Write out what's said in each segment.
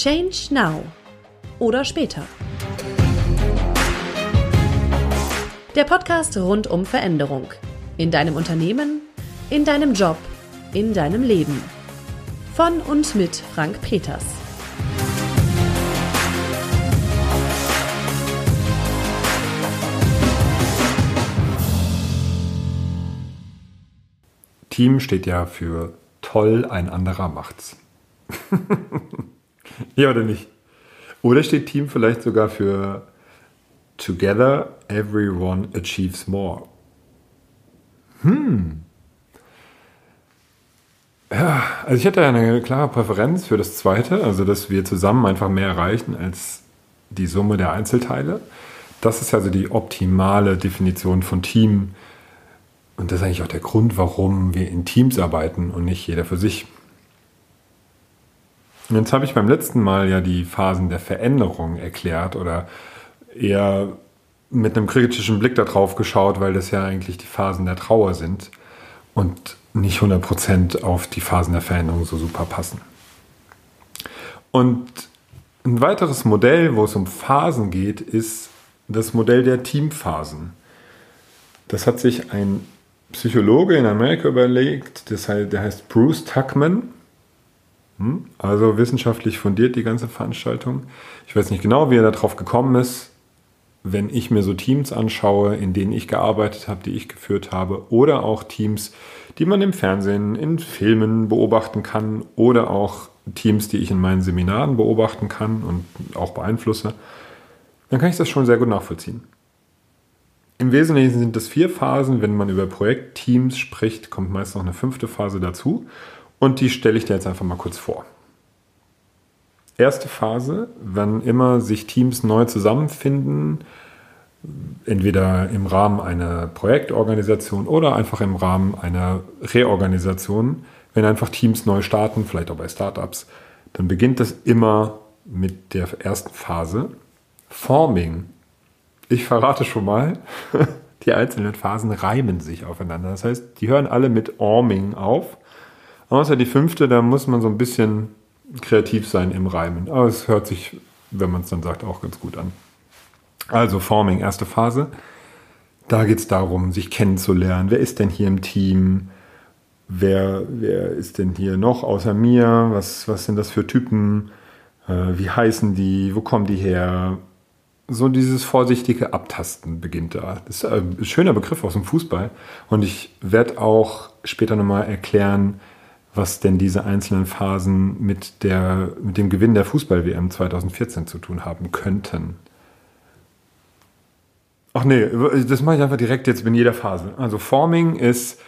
Change Now oder später. Der Podcast rund um Veränderung. In deinem Unternehmen, in deinem Job, in deinem Leben. Von und mit Frank Peters. Team steht ja für toll, ein anderer macht's. ja oder nicht? Oder steht Team vielleicht sogar für Together everyone achieves more? Hm. Ja, also ich hätte eine klare Präferenz für das zweite, also dass wir zusammen einfach mehr erreichen als die Summe der Einzelteile. Das ist also die optimale Definition von Team, und das ist eigentlich auch der Grund, warum wir in Teams arbeiten und nicht jeder für sich. Jetzt habe ich beim letzten Mal ja die Phasen der Veränderung erklärt oder eher mit einem kritischen Blick darauf geschaut, weil das ja eigentlich die Phasen der Trauer sind und nicht 100% auf die Phasen der Veränderung so super passen. Und ein weiteres Modell, wo es um Phasen geht, ist das Modell der Teamphasen. Das hat sich ein Psychologe in Amerika überlegt, der heißt Bruce Tuckman. Hm? Also wissenschaftlich fundiert die ganze Veranstaltung. Ich weiß nicht genau, wie er darauf gekommen ist. Wenn ich mir so Teams anschaue, in denen ich gearbeitet habe, die ich geführt habe, oder auch Teams, die man im Fernsehen, in Filmen beobachten kann, oder auch Teams, die ich in meinen Seminaren beobachten kann und auch beeinflusse, dann kann ich das schon sehr gut nachvollziehen. Im Wesentlichen sind das vier Phasen. Wenn man über Projektteams spricht, kommt meist noch eine fünfte Phase dazu. Und die stelle ich dir jetzt einfach mal kurz vor. Erste Phase, wenn immer sich Teams neu zusammenfinden, entweder im Rahmen einer Projektorganisation oder einfach im Rahmen einer Reorganisation, wenn einfach Teams neu starten, vielleicht auch bei Startups, dann beginnt das immer mit der ersten Phase. Forming ich verrate schon mal, die einzelnen Phasen reimen sich aufeinander. Das heißt, die hören alle mit Orming auf. Außer die fünfte, da muss man so ein bisschen kreativ sein im Reimen. Aber es hört sich, wenn man es dann sagt, auch ganz gut an. Also Forming, erste Phase. Da geht es darum, sich kennenzulernen. Wer ist denn hier im Team? Wer, wer ist denn hier noch außer mir? Was, was sind das für Typen? Äh, wie heißen die? Wo kommen die her? so dieses vorsichtige Abtasten beginnt da. Das ist ein schöner Begriff aus dem Fußball. Und ich werde auch später nochmal erklären, was denn diese einzelnen Phasen mit, der, mit dem Gewinn der Fußball-WM 2014 zu tun haben könnten. Ach nee, das mache ich einfach direkt jetzt in jeder Phase. Also Forming ist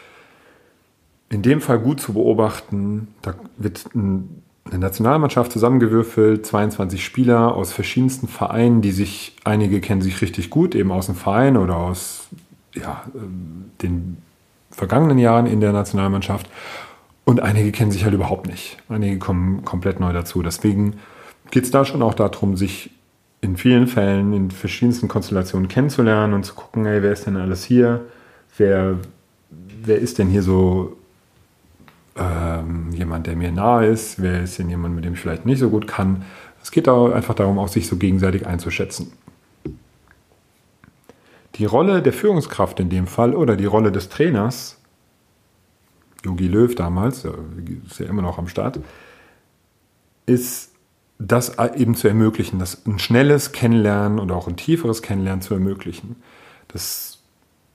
in dem Fall gut zu beobachten. Da wird ein eine Nationalmannschaft zusammengewürfelt, 22 Spieler aus verschiedensten Vereinen, die sich, einige kennen sich richtig gut, eben aus dem Verein oder aus ja, ähm, den vergangenen Jahren in der Nationalmannschaft. Und einige kennen sich halt überhaupt nicht. Einige kommen komplett neu dazu. Deswegen geht es da schon auch darum, sich in vielen Fällen in verschiedensten Konstellationen kennenzulernen und zu gucken, hey, wer ist denn alles hier? Wer, wer ist denn hier so ähm, jemand, der mir nahe ist, wer ist denn jemand, mit dem ich vielleicht nicht so gut kann. Es geht da einfach darum, auch sich so gegenseitig einzuschätzen. Die Rolle der Führungskraft in dem Fall oder die Rolle des Trainers, Yogi Löw damals, ist ja immer noch am Start, ist das eben zu ermöglichen, das ein schnelles Kennenlernen oder auch ein tieferes Kennenlernen zu ermöglichen. Das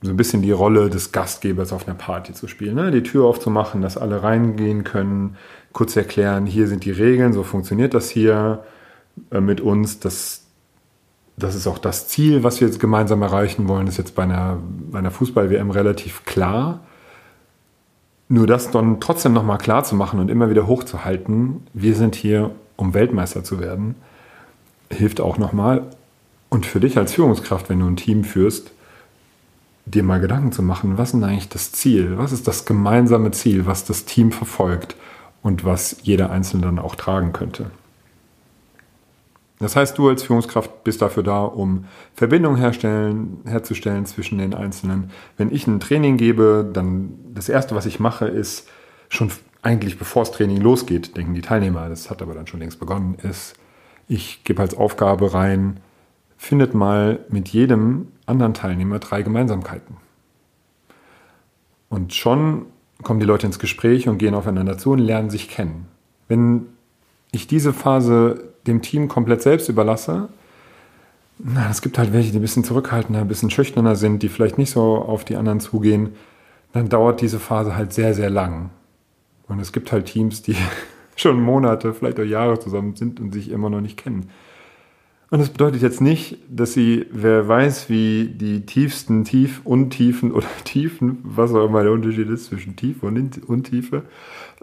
so ein bisschen die Rolle des Gastgebers auf einer Party zu spielen. Ne? Die Tür aufzumachen, dass alle reingehen können, kurz erklären, hier sind die Regeln, so funktioniert das hier äh, mit uns. Das, das ist auch das Ziel, was wir jetzt gemeinsam erreichen wollen. Ist jetzt bei einer, bei einer Fußball-WM relativ klar. Nur das dann trotzdem nochmal klar zu machen und immer wieder hochzuhalten, wir sind hier, um Weltmeister zu werden, hilft auch nochmal. Und für dich als Führungskraft, wenn du ein Team führst, dir mal Gedanken zu machen, was ist eigentlich das Ziel? Was ist das gemeinsame Ziel, was das Team verfolgt und was jeder Einzelne dann auch tragen könnte? Das heißt, du als Führungskraft bist dafür da, um Verbindungen herzustellen zwischen den Einzelnen. Wenn ich ein Training gebe, dann das Erste, was ich mache, ist schon eigentlich bevor das Training losgeht, denken die Teilnehmer, das hat aber dann schon längst begonnen, ist, ich gebe als Aufgabe rein, findet mal mit jedem anderen Teilnehmer drei Gemeinsamkeiten. Und schon kommen die Leute ins Gespräch und gehen aufeinander zu und lernen sich kennen. Wenn ich diese Phase dem Team komplett selbst überlasse, na, es gibt halt welche, die ein bisschen zurückhaltender, ein bisschen schüchterner sind, die vielleicht nicht so auf die anderen zugehen, dann dauert diese Phase halt sehr, sehr lang. Und es gibt halt Teams, die schon Monate, vielleicht auch Jahre zusammen sind und sich immer noch nicht kennen. Und das bedeutet jetzt nicht, dass sie, wer weiß, wie die tiefsten Tief, Untiefen oder Tiefen, was auch immer der Unterschied ist zwischen Tiefe und Untiefe,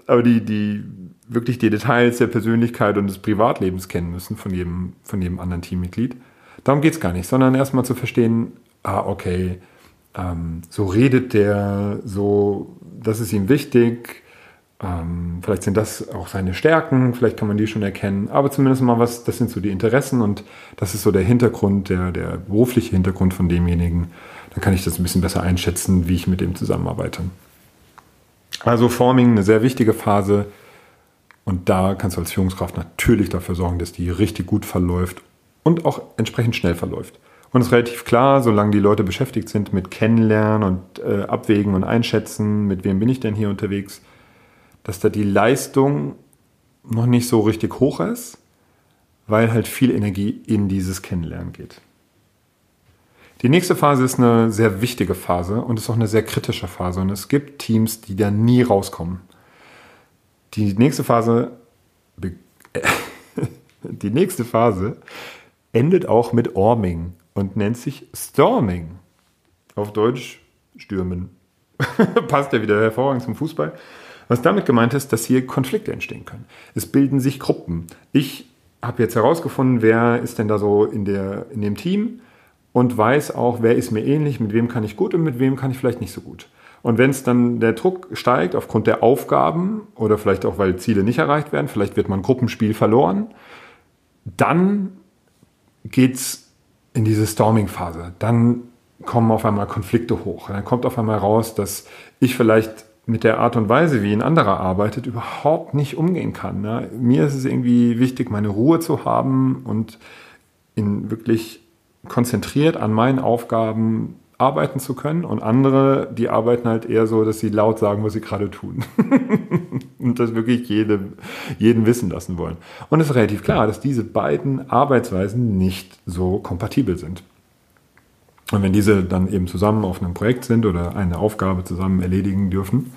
aber die, die wirklich die Details der Persönlichkeit und des Privatlebens kennen müssen von jedem, von jedem anderen Teammitglied. Darum geht es gar nicht, sondern erstmal zu verstehen, ah, okay, ähm, so redet der, so, das ist ihm wichtig, ähm, vielleicht sind das auch seine Stärken, vielleicht kann man die schon erkennen, aber zumindest mal was, das sind so die Interessen und das ist so der Hintergrund, der, der berufliche Hintergrund von demjenigen. Dann kann ich das ein bisschen besser einschätzen, wie ich mit dem zusammenarbeite. Also Forming, eine sehr wichtige Phase. Und da kannst du als Führungskraft natürlich dafür sorgen, dass die richtig gut verläuft und auch entsprechend schnell verläuft. Und es ist relativ klar, solange die Leute beschäftigt sind mit Kennenlernen und äh, Abwägen und Einschätzen, mit wem bin ich denn hier unterwegs, dass da die Leistung noch nicht so richtig hoch ist, weil halt viel Energie in dieses Kennenlernen geht. Die nächste Phase ist eine sehr wichtige Phase und ist auch eine sehr kritische Phase. Und es gibt Teams, die da nie rauskommen. Die nächste Phase, die nächste Phase endet auch mit Orming und nennt sich Storming. Auf Deutsch stürmen. Passt ja wieder hervorragend zum Fußball. Was damit gemeint ist, dass hier Konflikte entstehen können. Es bilden sich Gruppen. Ich habe jetzt herausgefunden, wer ist denn da so in, der, in dem Team und weiß auch, wer ist mir ähnlich, mit wem kann ich gut und mit wem kann ich vielleicht nicht so gut. Und wenn es dann der Druck steigt aufgrund der Aufgaben oder vielleicht auch, weil Ziele nicht erreicht werden, vielleicht wird man Gruppenspiel verloren, dann geht es in diese Storming-Phase. Dann kommen auf einmal Konflikte hoch. Dann kommt auf einmal raus, dass ich vielleicht mit der Art und Weise, wie ein anderer arbeitet, überhaupt nicht umgehen kann. Ne? Mir ist es irgendwie wichtig, meine Ruhe zu haben und in wirklich konzentriert an meinen Aufgaben arbeiten zu können und andere, die arbeiten halt eher so, dass sie laut sagen, was sie gerade tun. und das wirklich jedem, jeden wissen lassen wollen. Und es ist relativ klar, dass diese beiden Arbeitsweisen nicht so kompatibel sind. Und wenn diese dann eben zusammen auf einem Projekt sind oder eine Aufgabe zusammen erledigen dürfen,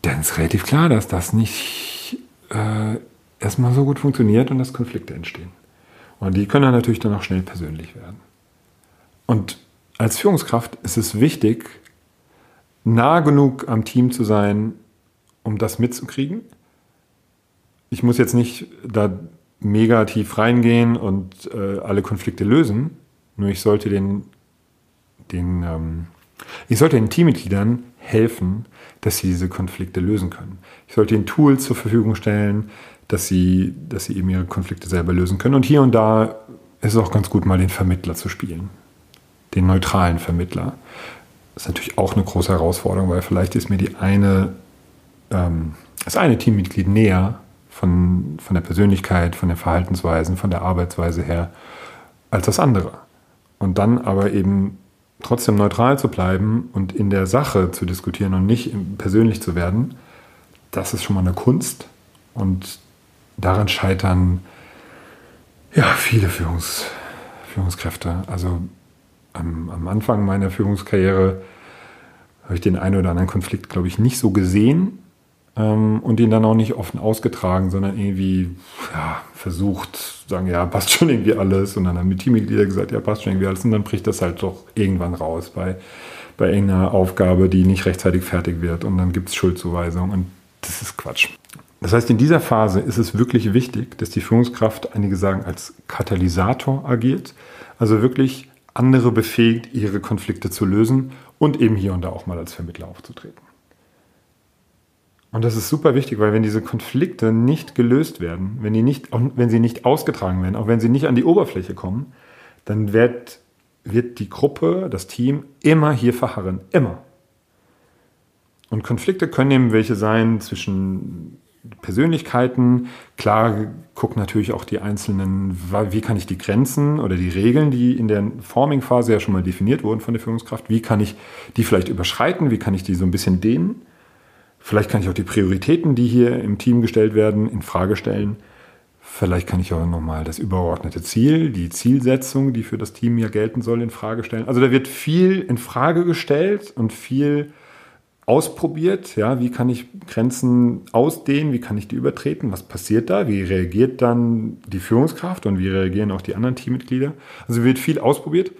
dann ist relativ klar, dass das nicht äh, erstmal so gut funktioniert und dass Konflikte entstehen. Und die können dann natürlich dann auch schnell persönlich werden. Und als Führungskraft ist es wichtig, nah genug am Team zu sein, um das mitzukriegen. Ich muss jetzt nicht da mega tief reingehen und äh, alle Konflikte lösen, nur ich sollte den, den ähm, ich sollte den Teammitgliedern helfen, dass sie diese Konflikte lösen können. Ich sollte ihnen Tools zur Verfügung stellen, dass sie, dass sie eben ihre Konflikte selber lösen können. Und hier und da ist es auch ganz gut, mal den Vermittler zu spielen. Den neutralen Vermittler. Das ist natürlich auch eine große Herausforderung, weil vielleicht ist mir die eine, ähm, das eine Teammitglied näher von, von der Persönlichkeit, von den Verhaltensweisen, von der Arbeitsweise her als das andere. Und dann aber eben trotzdem neutral zu bleiben und in der Sache zu diskutieren und nicht persönlich zu werden, das ist schon mal eine Kunst. Und daran scheitern ja viele Führungs, Führungskräfte. Also am, am Anfang meiner Führungskarriere habe ich den einen oder anderen Konflikt, glaube ich, nicht so gesehen ähm, und ihn dann auch nicht offen ausgetragen, sondern irgendwie ja, versucht, sagen, ja, passt schon irgendwie alles. Und dann haben die Teammitglieder gesagt, ja, passt schon irgendwie alles. Und dann bricht das halt doch irgendwann raus bei, bei irgendeiner Aufgabe, die nicht rechtzeitig fertig wird. Und dann gibt es Schuldzuweisung. Und das ist Quatsch. Das heißt, in dieser Phase ist es wirklich wichtig, dass die Führungskraft, einige sagen, als Katalysator agiert. Also wirklich andere befähigt, ihre Konflikte zu lösen und eben hier und da auch mal als Vermittler aufzutreten. Und das ist super wichtig, weil wenn diese Konflikte nicht gelöst werden, wenn, die nicht, wenn sie nicht ausgetragen werden, auch wenn sie nicht an die Oberfläche kommen, dann wird, wird die Gruppe, das Team immer hier verharren. Immer. Und Konflikte können eben welche sein zwischen Persönlichkeiten. Klar guckt natürlich auch die einzelnen, wie kann ich die Grenzen oder die Regeln, die in der Forming-Phase ja schon mal definiert wurden von der Führungskraft, wie kann ich die vielleicht überschreiten, wie kann ich die so ein bisschen dehnen. Vielleicht kann ich auch die Prioritäten, die hier im Team gestellt werden, in Frage stellen. Vielleicht kann ich auch nochmal das übergeordnete Ziel, die Zielsetzung, die für das Team ja gelten soll, in Frage stellen. Also da wird viel in Frage gestellt und viel ausprobiert. Ja, wie kann ich Grenzen ausdehnen? Wie kann ich die übertreten? Was passiert da? Wie reagiert dann die Führungskraft und wie reagieren auch die anderen Teammitglieder? Also wird viel ausprobiert.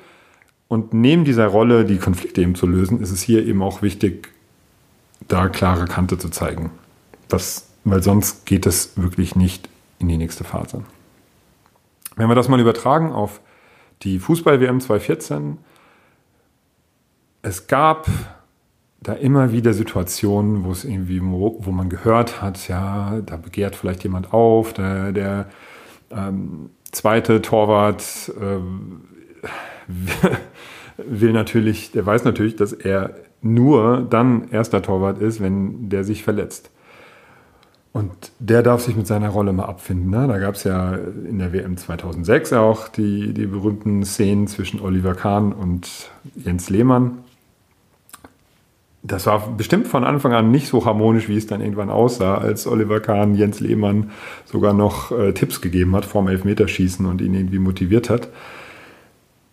Und neben dieser Rolle, die Konflikte eben zu lösen, ist es hier eben auch wichtig, da klare Kante zu zeigen. Das, weil sonst geht es wirklich nicht in die nächste Phase. Wenn wir das mal übertragen auf die Fußball-WM 2014, es gab da immer wieder Situationen, wo es irgendwie, wo, man gehört hat, ja, da begehrt vielleicht jemand auf, der, der ähm, zweite Torwart äh, will natürlich, der weiß natürlich, dass er nur dann erster Torwart ist, wenn der sich verletzt. Und der darf sich mit seiner Rolle mal abfinden. Ne? Da gab es ja in der WM 2006 auch die, die berühmten Szenen zwischen Oliver Kahn und Jens Lehmann. Das war bestimmt von Anfang an nicht so harmonisch, wie es dann irgendwann aussah, als Oliver Kahn Jens Lehmann sogar noch äh, Tipps gegeben hat vorm Elfmeterschießen und ihn irgendwie motiviert hat.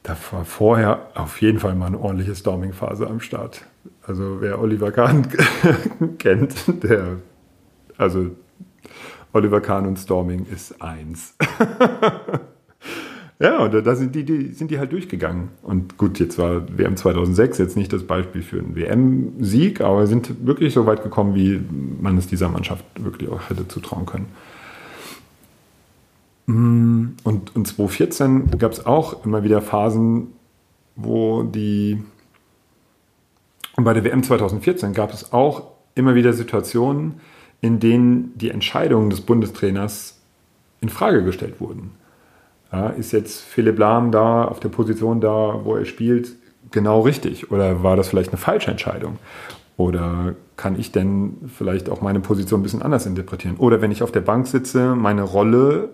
Da war vorher auf jeden Fall mal eine ordentliche Storming-Phase am Start. Also wer Oliver Kahn kennt, der also Oliver Kahn und Storming ist eins. ja, und da sind die, die, sind die halt durchgegangen. Und gut, jetzt war WM 2006 jetzt nicht das Beispiel für einen WM-Sieg, aber sind wirklich so weit gekommen, wie man es dieser Mannschaft wirklich auch hätte zutrauen können. Mm, und, und 2014 gab es auch immer wieder Phasen, wo die. Und bei der WM 2014 gab es auch immer wieder Situationen, in denen die Entscheidungen des Bundestrainers in Frage gestellt wurden. Ja, ist jetzt Philipp Lahm da auf der Position da, wo er spielt, genau richtig? Oder war das vielleicht eine falsche Entscheidung? Oder kann ich denn vielleicht auch meine Position ein bisschen anders interpretieren? Oder wenn ich auf der Bank sitze, meine Rolle,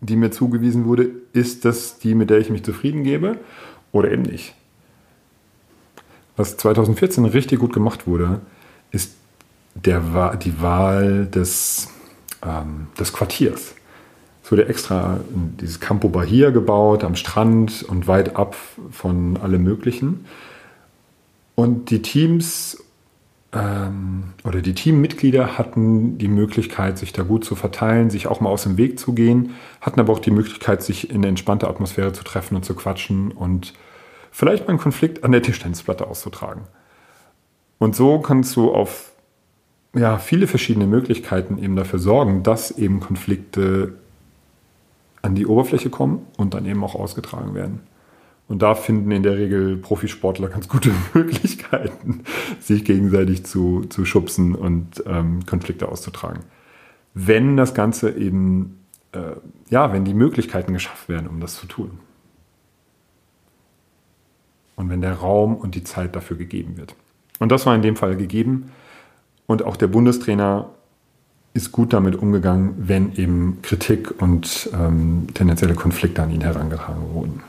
die mir zugewiesen wurde, ist das die, mit der ich mich zufrieden gebe? Oder eben nicht? Was 2014 richtig gut gemacht wurde, ist der, die Wahl des, ähm, des Quartiers. Es wurde extra dieses Campo Bahia gebaut am Strand und weit ab von allem Möglichen. Und die Teams ähm, oder die Teammitglieder hatten die Möglichkeit, sich da gut zu verteilen, sich auch mal aus dem Weg zu gehen, hatten aber auch die Möglichkeit, sich in eine entspannte Atmosphäre zu treffen und zu quatschen und vielleicht mal einen Konflikt an der Tischtennisplatte auszutragen. Und so kannst du auf ja, viele verschiedene Möglichkeiten eben dafür sorgen, dass eben Konflikte an die Oberfläche kommen und dann eben auch ausgetragen werden. Und da finden in der Regel Profisportler ganz gute Möglichkeiten, sich gegenseitig zu, zu schubsen und ähm, Konflikte auszutragen. Wenn das Ganze eben, äh, ja, wenn die Möglichkeiten geschafft werden, um das zu tun. Und wenn der Raum und die Zeit dafür gegeben wird. Und das war in dem Fall gegeben. Und auch der Bundestrainer ist gut damit umgegangen, wenn eben Kritik und ähm, tendenzielle Konflikte an ihn herangetragen wurden.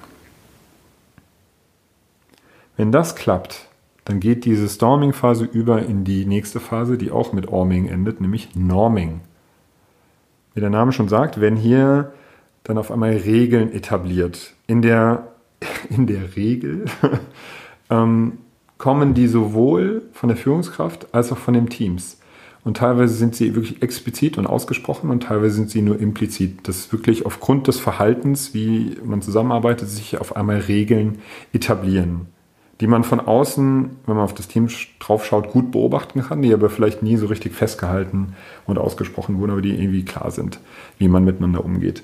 Wenn das klappt, dann geht diese Storming-Phase über in die nächste Phase, die auch mit Orming endet, nämlich Norming. Wie der Name schon sagt, werden hier dann auf einmal Regeln etabliert. In der, in der Regel ähm, kommen die sowohl von der Führungskraft als auch von den Teams. Und teilweise sind sie wirklich explizit und ausgesprochen und teilweise sind sie nur implizit. Dass wirklich aufgrund des Verhaltens, wie man zusammenarbeitet, sich auf einmal Regeln etablieren, die man von außen, wenn man auf das Team draufschaut, gut beobachten kann, die aber vielleicht nie so richtig festgehalten und ausgesprochen wurden, aber die irgendwie klar sind, wie man miteinander umgeht.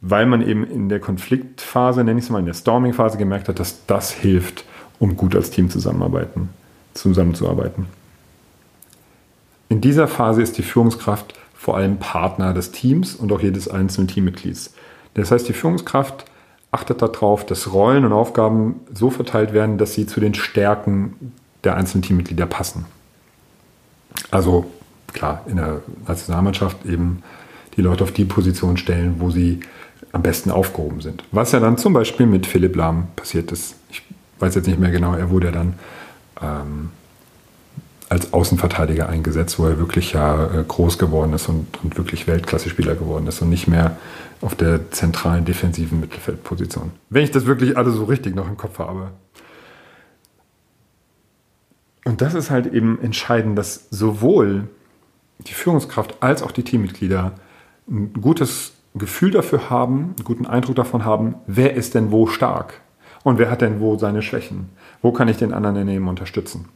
Weil man eben in der Konfliktphase, nenne ich es mal, in der Storming-Phase gemerkt hat, dass das hilft, um gut als Team zusammenarbeiten, zusammenzuarbeiten. In dieser Phase ist die Führungskraft vor allem Partner des Teams und auch jedes einzelnen Teammitglieds. Das heißt, die Führungskraft achtet darauf, dass Rollen und Aufgaben so verteilt werden, dass sie zu den Stärken der einzelnen Teammitglieder passen. Also klar, in der Nationalmannschaft eben die Leute auf die Position stellen, wo sie am besten aufgehoben sind. Was ja dann zum Beispiel mit Philipp Lahm passiert ist. Ich weiß jetzt nicht mehr genau, er wurde ja dann ähm, als Außenverteidiger eingesetzt, wo er wirklich ja äh, groß geworden ist und, und wirklich Weltklasse-Spieler geworden ist und nicht mehr auf der zentralen defensiven Mittelfeldposition. Wenn ich das wirklich alles so richtig noch im Kopf habe. Und das ist halt eben entscheidend, dass sowohl die Führungskraft als auch die Teammitglieder ein gutes Gefühl dafür haben, einen guten Eindruck davon haben, wer ist denn wo stark und wer hat denn wo seine Schwächen. Wo kann ich den anderen daneben unterstützen?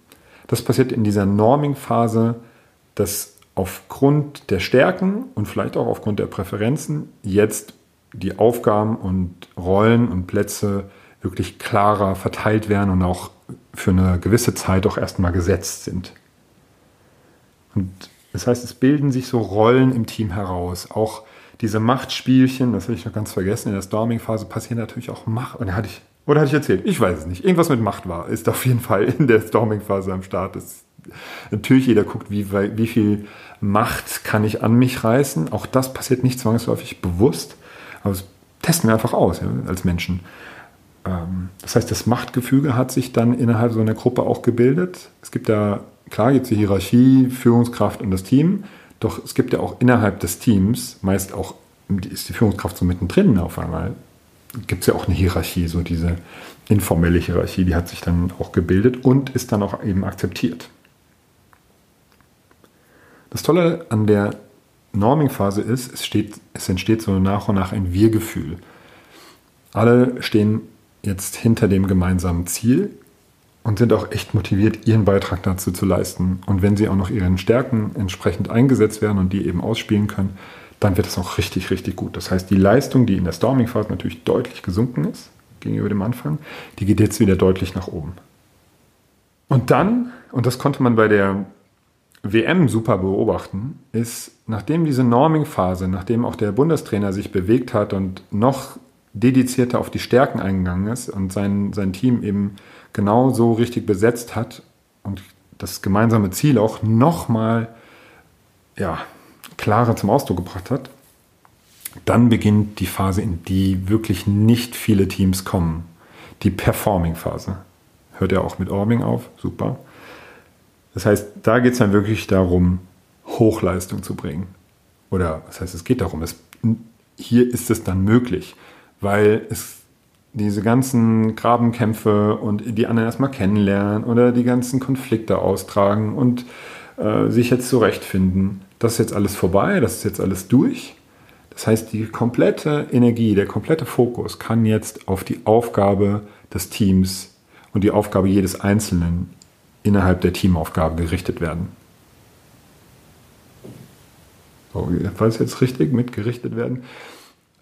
Das passiert in dieser Norming-Phase, dass aufgrund der Stärken und vielleicht auch aufgrund der Präferenzen jetzt die Aufgaben und Rollen und Plätze wirklich klarer verteilt werden und auch für eine gewisse Zeit auch erstmal gesetzt sind. Und das heißt, es bilden sich so Rollen im Team heraus. Auch diese Machtspielchen, das habe ich noch ganz vergessen, in der Storming-Phase passieren natürlich auch Macht. Und da hatte ich oder hatte ich erzählt? Ich weiß es nicht. Irgendwas mit Macht war, ist auf jeden Fall in der Storming-Phase am Start. Das, natürlich jeder guckt, wie, wie viel Macht kann ich an mich reißen. Auch das passiert nicht zwangsläufig bewusst. Aber das testen wir einfach aus ja, als Menschen. Ähm, das heißt, das Machtgefüge hat sich dann innerhalb so einer Gruppe auch gebildet. Es gibt ja, klar, gibt es die Hierarchie, Führungskraft und das Team. Doch es gibt ja auch innerhalb des Teams, meist auch ist die Führungskraft so mittendrin auf einmal, gibt es ja auch eine Hierarchie, so diese informelle Hierarchie, die hat sich dann auch gebildet und ist dann auch eben akzeptiert. Das Tolle an der Norming-Phase ist, es, steht, es entsteht so nach und nach ein Wir-Gefühl. Alle stehen jetzt hinter dem gemeinsamen Ziel und sind auch echt motiviert, ihren Beitrag dazu zu leisten. Und wenn sie auch noch ihren Stärken entsprechend eingesetzt werden und die eben ausspielen können, dann wird es auch richtig, richtig gut. Das heißt, die Leistung, die in der Storming-Phase natürlich deutlich gesunken ist gegenüber dem Anfang, die geht jetzt wieder deutlich nach oben. Und dann, und das konnte man bei der WM super beobachten, ist, nachdem diese Norming-Phase, nachdem auch der Bundestrainer sich bewegt hat und noch dedizierter auf die Stärken eingegangen ist und sein, sein Team eben genau so richtig besetzt hat und das gemeinsame Ziel auch nochmal ja, klarer zum Ausdruck gebracht hat, dann beginnt die Phase, in die wirklich nicht viele Teams kommen. Die Performing-Phase. Hört ja auch mit Orbing auf, super. Das heißt, da geht es dann wirklich darum, Hochleistung zu bringen. Oder das heißt, es geht darum, es, hier ist es dann möglich, weil es diese ganzen Grabenkämpfe und die anderen erstmal kennenlernen oder die ganzen Konflikte austragen und äh, sich jetzt zurechtfinden das ist jetzt alles vorbei, das ist jetzt alles durch. Das heißt, die komplette Energie, der komplette Fokus kann jetzt auf die Aufgabe des Teams und die Aufgabe jedes Einzelnen innerhalb der Teamaufgabe gerichtet werden. War es jetzt richtig mit gerichtet werden?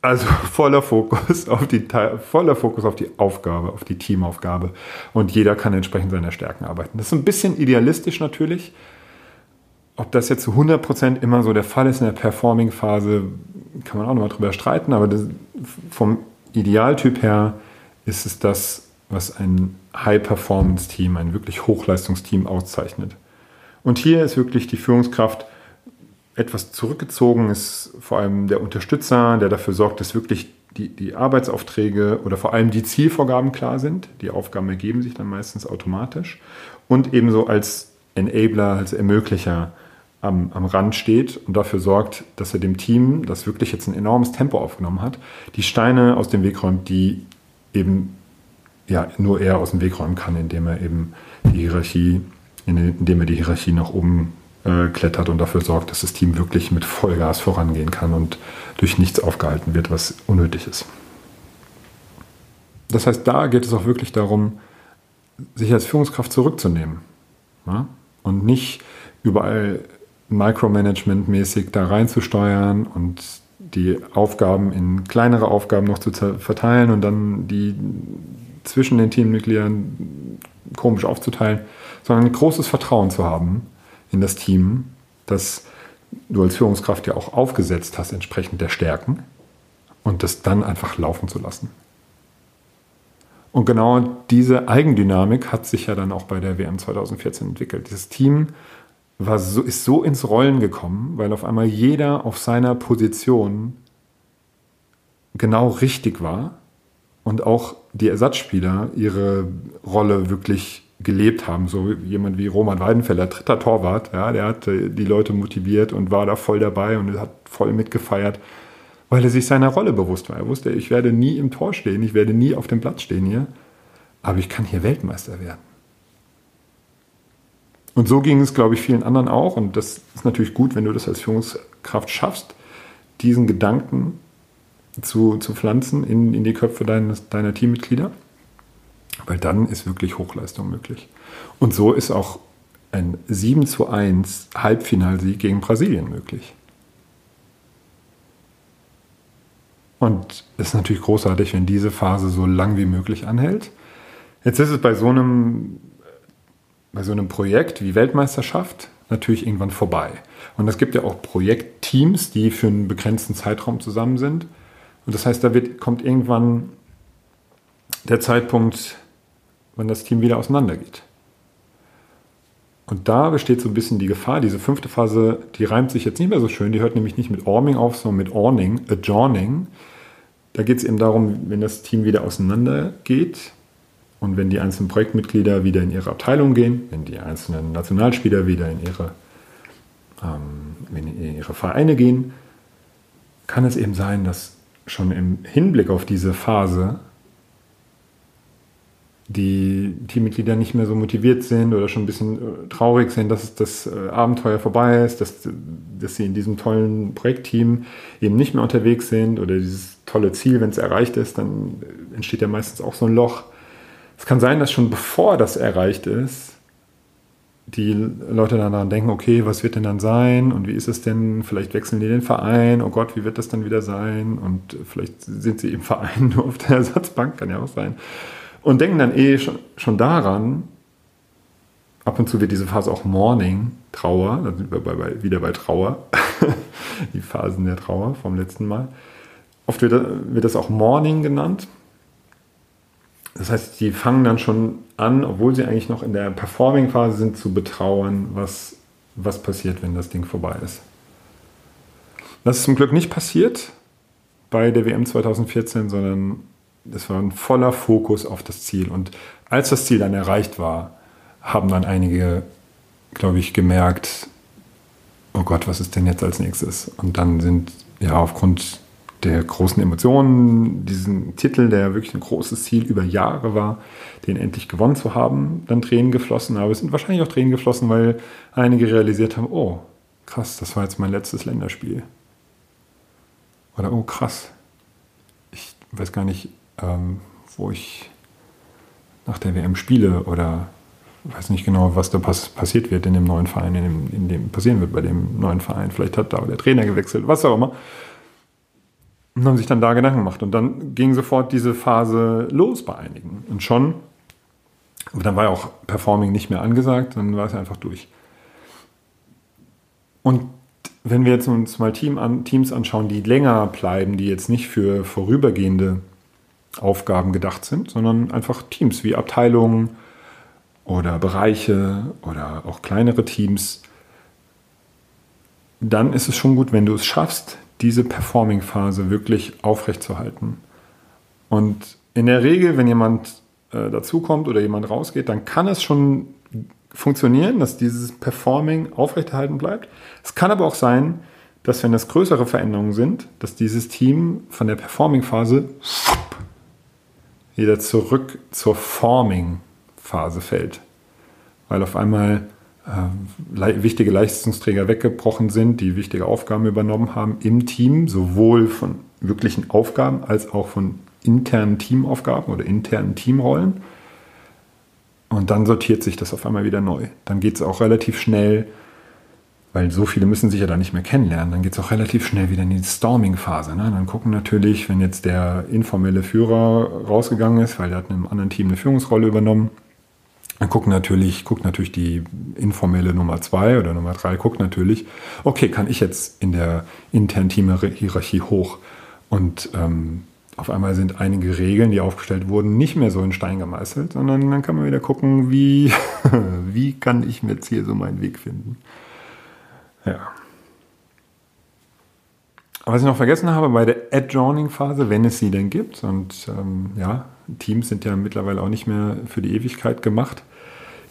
Also voller Fokus auf die voller Fokus auf die Aufgabe, auf die Teamaufgabe und jeder kann entsprechend seiner Stärken arbeiten. Das ist ein bisschen idealistisch natürlich, ob das jetzt zu 100% immer so der Fall ist in der Performing-Phase, kann man auch nochmal drüber streiten, aber das, vom Idealtyp her ist es das, was ein High-Performance-Team, ein wirklich Hochleistungsteam auszeichnet. Und hier ist wirklich die Führungskraft etwas zurückgezogen, ist vor allem der Unterstützer, der dafür sorgt, dass wirklich die, die Arbeitsaufträge oder vor allem die Zielvorgaben klar sind. Die Aufgaben ergeben sich dann meistens automatisch. Und ebenso als Enabler, als Ermöglicher am, am Rand steht und dafür sorgt, dass er dem Team, das wirklich jetzt ein enormes Tempo aufgenommen hat, die Steine aus dem Weg räumt, die eben ja, nur er aus dem Weg räumen kann, indem er eben die Hierarchie, indem er die Hierarchie nach oben äh, klettert und dafür sorgt, dass das Team wirklich mit Vollgas vorangehen kann und durch nichts aufgehalten wird, was unnötig ist. Das heißt, da geht es auch wirklich darum, sich als Führungskraft zurückzunehmen ja? und nicht überall Micromanagement-mäßig da reinzusteuern und die Aufgaben in kleinere Aufgaben noch zu verteilen und dann die zwischen den Teammitgliedern komisch aufzuteilen, sondern ein großes Vertrauen zu haben in das Team, das du als Führungskraft ja auch aufgesetzt hast, entsprechend der Stärken und das dann einfach laufen zu lassen. Und genau diese Eigendynamik hat sich ja dann auch bei der WM 2014 entwickelt. Dieses Team war so, ist so ins Rollen gekommen, weil auf einmal jeder auf seiner Position genau richtig war und auch die Ersatzspieler ihre Rolle wirklich gelebt haben. So jemand wie Roman Weidenfeller, dritter Torwart, ja, der hat die Leute motiviert und war da voll dabei und hat voll mitgefeiert, weil er sich seiner Rolle bewusst war. Er wusste, ich werde nie im Tor stehen, ich werde nie auf dem Platz stehen hier, aber ich kann hier Weltmeister werden. Und so ging es, glaube ich, vielen anderen auch. Und das ist natürlich gut, wenn du das als Führungskraft schaffst, diesen Gedanken zu, zu pflanzen in, in die Köpfe deines, deiner Teammitglieder. Weil dann ist wirklich Hochleistung möglich. Und so ist auch ein 7 zu 1 Halbfinalsieg gegen Brasilien möglich. Und es ist natürlich großartig, wenn diese Phase so lang wie möglich anhält. Jetzt ist es bei so einem, bei so einem Projekt wie Weltmeisterschaft natürlich irgendwann vorbei. Und es gibt ja auch Projektteams, die für einen begrenzten Zeitraum zusammen sind. Und das heißt, da wird, kommt irgendwann der Zeitpunkt, wann das Team wieder auseinandergeht. Und da besteht so ein bisschen die Gefahr, diese fünfte Phase, die reimt sich jetzt nicht mehr so schön, die hört nämlich nicht mit Orming auf, sondern mit Orning, Adjourning. Da geht es eben darum, wenn das Team wieder auseinandergeht und wenn die einzelnen Projektmitglieder wieder in ihre Abteilung gehen, wenn die einzelnen Nationalspieler wieder in ihre, ähm, in ihre Vereine gehen, kann es eben sein, dass schon im Hinblick auf diese Phase die Teammitglieder nicht mehr so motiviert sind oder schon ein bisschen äh, traurig sind, dass das äh, Abenteuer vorbei ist, dass, dass sie in diesem tollen Projektteam eben nicht mehr unterwegs sind oder dieses tolle Ziel, wenn es erreicht ist, dann äh, entsteht ja meistens auch so ein Loch. Es kann sein, dass schon bevor das erreicht ist, die Leute dann daran denken, okay, was wird denn dann sein und wie ist es denn? Vielleicht wechseln die den Verein, oh Gott, wie wird das dann wieder sein? Und vielleicht sind sie im Verein nur auf der Ersatzbank, kann ja auch sein und denken dann eh schon, schon daran, ab und zu wird diese Phase auch Morning, Trauer, da sind wir bei, bei, wieder bei Trauer, die Phasen der Trauer vom letzten Mal. Oft wird, wird das auch Morning genannt. Das heißt, die fangen dann schon an, obwohl sie eigentlich noch in der Performing-Phase sind, zu betrauern, was, was passiert, wenn das Ding vorbei ist. Das ist zum Glück nicht passiert bei der WM 2014, sondern das war ein voller Fokus auf das Ziel. Und als das Ziel dann erreicht war, haben dann einige, glaube ich, gemerkt, oh Gott, was ist denn jetzt als nächstes? Und dann sind ja aufgrund der großen Emotionen, diesen Titel, der wirklich ein großes Ziel über Jahre war, den endlich gewonnen zu haben, dann Tränen geflossen. Aber es sind wahrscheinlich auch Tränen geflossen, weil einige realisiert haben, oh, krass, das war jetzt mein letztes Länderspiel. Oder oh, krass, ich weiß gar nicht, ähm, wo ich nach der WM spiele oder weiß nicht genau, was da pass passiert wird in dem neuen Verein, in dem, in dem passieren wird bei dem neuen Verein. Vielleicht hat da der Trainer gewechselt, was auch immer. Und haben sich dann da Gedanken gemacht. Und dann ging sofort diese Phase los bei einigen. Und schon, dann war ja auch Performing nicht mehr angesagt, dann war es einfach durch. Und wenn wir jetzt uns mal Team an, Teams anschauen, die länger bleiben, die jetzt nicht für vorübergehende Aufgaben gedacht sind, sondern einfach Teams wie Abteilungen oder Bereiche oder auch kleinere Teams. Dann ist es schon gut, wenn du es schaffst, diese Performing-Phase wirklich aufrechtzuerhalten. Und in der Regel, wenn jemand äh, dazukommt oder jemand rausgeht, dann kann es schon funktionieren, dass dieses Performing aufrechterhalten bleibt. Es kann aber auch sein, dass wenn das größere Veränderungen sind, dass dieses Team von der Performing-Phase wieder zurück zur Forming-Phase fällt. Weil auf einmal äh, wichtige Leistungsträger weggebrochen sind, die wichtige Aufgaben übernommen haben im Team, sowohl von wirklichen Aufgaben als auch von internen Teamaufgaben oder internen Teamrollen. Und dann sortiert sich das auf einmal wieder neu. Dann geht es auch relativ schnell weil so viele müssen sich ja da nicht mehr kennenlernen. Dann geht es auch relativ schnell wieder in die Storming-Phase. Ne? Dann gucken natürlich, wenn jetzt der informelle Führer rausgegangen ist, weil der hat in einem anderen Team eine Führungsrolle übernommen, dann gucken natürlich, guckt natürlich die informelle Nummer zwei oder Nummer drei, guckt natürlich, okay, kann ich jetzt in der internen Teamhierarchie hoch? Und ähm, auf einmal sind einige Regeln, die aufgestellt wurden, nicht mehr so in Stein gemeißelt, sondern dann kann man wieder gucken, wie, wie kann ich mir jetzt hier so meinen Weg finden. Ja. Was ich noch vergessen habe, bei der Adjourning-Phase, wenn es sie denn gibt, und ähm, ja, Teams sind ja mittlerweile auch nicht mehr für die Ewigkeit gemacht,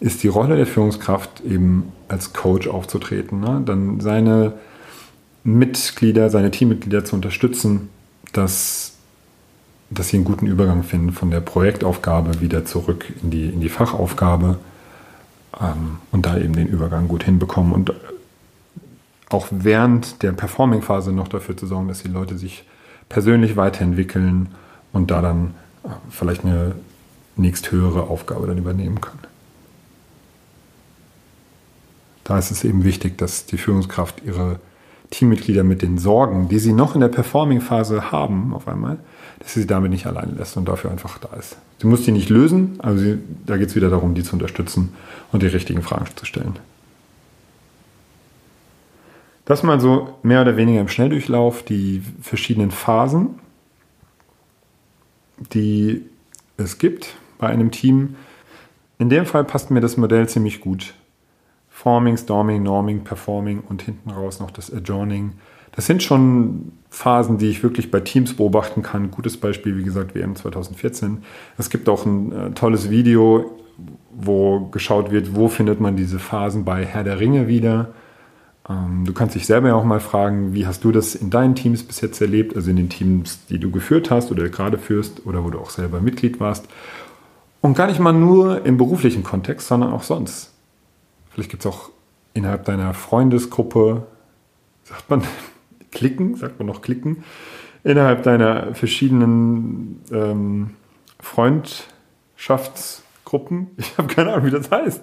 ist die Rolle der Führungskraft eben als Coach aufzutreten. Ne? Dann seine Mitglieder, seine Teammitglieder zu unterstützen, dass, dass sie einen guten Übergang finden von der Projektaufgabe wieder zurück in die, in die Fachaufgabe ähm, und da eben den Übergang gut hinbekommen und auch während der Performing-Phase noch dafür zu sorgen, dass die Leute sich persönlich weiterentwickeln und da dann äh, vielleicht eine nächsthöhere Aufgabe dann übernehmen können. Da ist es eben wichtig, dass die Führungskraft ihre Teammitglieder mit den Sorgen, die sie noch in der Performing-Phase haben, auf einmal, dass sie sie damit nicht allein lässt und dafür einfach da ist. Sie muss die nicht lösen, aber sie, da geht es wieder darum, die zu unterstützen und die richtigen Fragen zu stellen. Das mal so mehr oder weniger im Schnelldurchlauf die verschiedenen Phasen, die es gibt bei einem Team. In dem Fall passt mir das Modell ziemlich gut. Forming, Storming, Norming, Performing und hinten raus noch das Adjourning. Das sind schon Phasen, die ich wirklich bei Teams beobachten kann. Gutes Beispiel, wie gesagt, WM 2014. Es gibt auch ein äh, tolles Video, wo geschaut wird, wo findet man diese Phasen bei Herr der Ringe wieder. Ähm, du kannst dich selber ja auch mal fragen, wie hast du das in deinen Teams bis jetzt erlebt, also in den Teams, die du geführt hast oder gerade führst oder wo du auch selber Mitglied warst. Und gar nicht mal nur im beruflichen Kontext, sondern auch sonst. Vielleicht gibt es auch innerhalb deiner Freundesgruppe, sagt man klicken, sagt man noch klicken, innerhalb deiner verschiedenen ähm, Freundschaftsgruppen. Ich habe keine Ahnung, wie das heißt.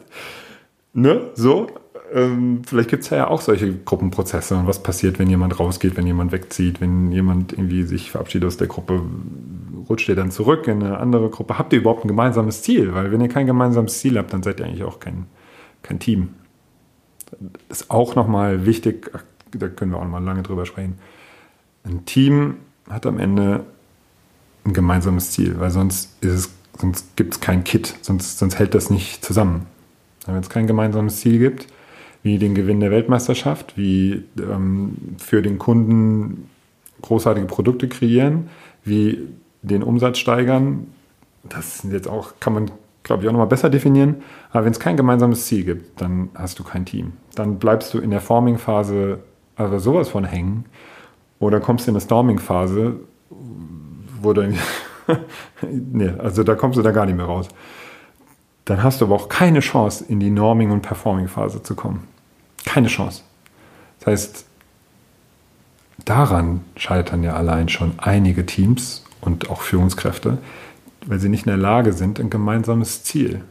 Ne? So, ähm, vielleicht gibt es ja auch solche Gruppenprozesse und was passiert, wenn jemand rausgeht, wenn jemand wegzieht, wenn jemand irgendwie sich verabschiedet aus der Gruppe, rutscht ihr dann zurück in eine andere Gruppe? Habt ihr überhaupt ein gemeinsames Ziel? Weil wenn ihr kein gemeinsames Ziel habt, dann seid ihr eigentlich auch kein, kein Team. Das ist auch nochmal wichtig, da können wir auch nochmal lange drüber sprechen. Ein Team hat am Ende ein gemeinsames Ziel, weil sonst, sonst gibt es kein Kit, sonst, sonst hält das nicht zusammen. Wenn es kein gemeinsames Ziel gibt, wie den Gewinn der Weltmeisterschaft, wie ähm, für den Kunden großartige Produkte kreieren, wie den Umsatz steigern. Das jetzt auch, kann man, glaube ich, auch nochmal besser definieren. Aber wenn es kein gemeinsames Ziel gibt, dann hast du kein Team. Dann bleibst du in der Forming-Phase aber sowas von hängen. Oder kommst du in eine Storming-Phase, wo dann, nee, also da kommst du da gar nicht mehr raus dann hast du aber auch keine Chance, in die Norming- und Performing-Phase zu kommen. Keine Chance. Das heißt, daran scheitern ja allein schon einige Teams und auch Führungskräfte, weil sie nicht in der Lage sind, ein gemeinsames Ziel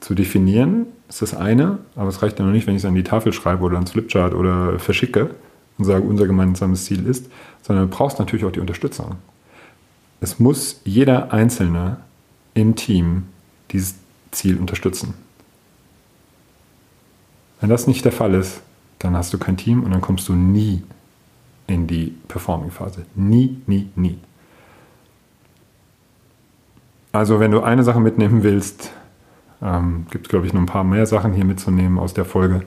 zu definieren. ist das eine, aber es reicht ja noch nicht, wenn ich es an die Tafel schreibe oder ans Flipchart oder verschicke und sage, unser gemeinsames Ziel ist, sondern du brauchst natürlich auch die Unterstützung. Es muss jeder Einzelne im Team dieses Ziel unterstützen. Wenn das nicht der Fall ist, dann hast du kein Team und dann kommst du nie in die Performing-Phase. Nie, nie, nie. Also wenn du eine Sache mitnehmen willst, ähm, gibt es glaube ich noch ein paar mehr Sachen hier mitzunehmen aus der Folge,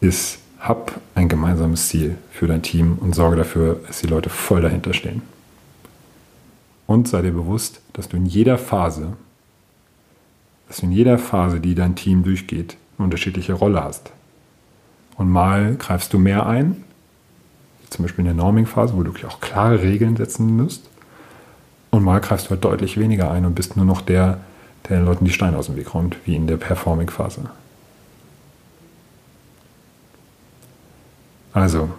ist, hab ein gemeinsames Ziel für dein Team und sorge dafür, dass die Leute voll dahinter stehen. Und sei dir bewusst, dass du in jeder Phase dass du in jeder Phase, die dein Team durchgeht, eine unterschiedliche Rolle hast. Und mal greifst du mehr ein, zum Beispiel in der Norming-Phase, wo du auch klare Regeln setzen musst. Und mal greifst du halt deutlich weniger ein und bist nur noch der, der den Leuten die Steine aus dem Weg räumt, wie in der Performing-Phase. Also,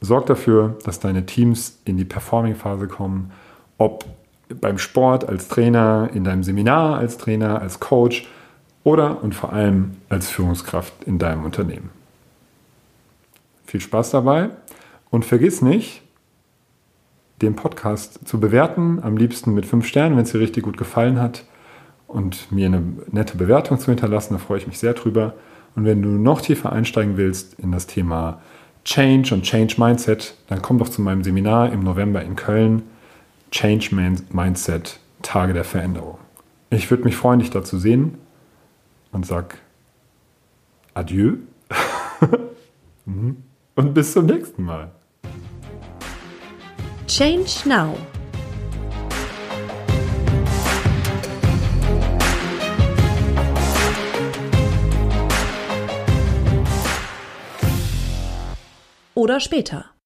sorg dafür, dass deine Teams in die Performing-Phase kommen, ob beim Sport, als Trainer, in deinem Seminar als Trainer, als Coach oder und vor allem als Führungskraft in deinem Unternehmen. Viel Spaß dabei und vergiss nicht, den Podcast zu bewerten, am liebsten mit fünf Sternen, wenn es dir richtig gut gefallen hat und mir eine nette Bewertung zu hinterlassen, da freue ich mich sehr drüber. Und wenn du noch tiefer einsteigen willst in das Thema Change und Change Mindset, dann komm doch zu meinem Seminar im November in Köln. Change Mindset, Tage der Veränderung. Ich würde mich freuen, dich dazu sehen und sag Adieu mhm. und bis zum nächsten Mal. Change Now. Oder später.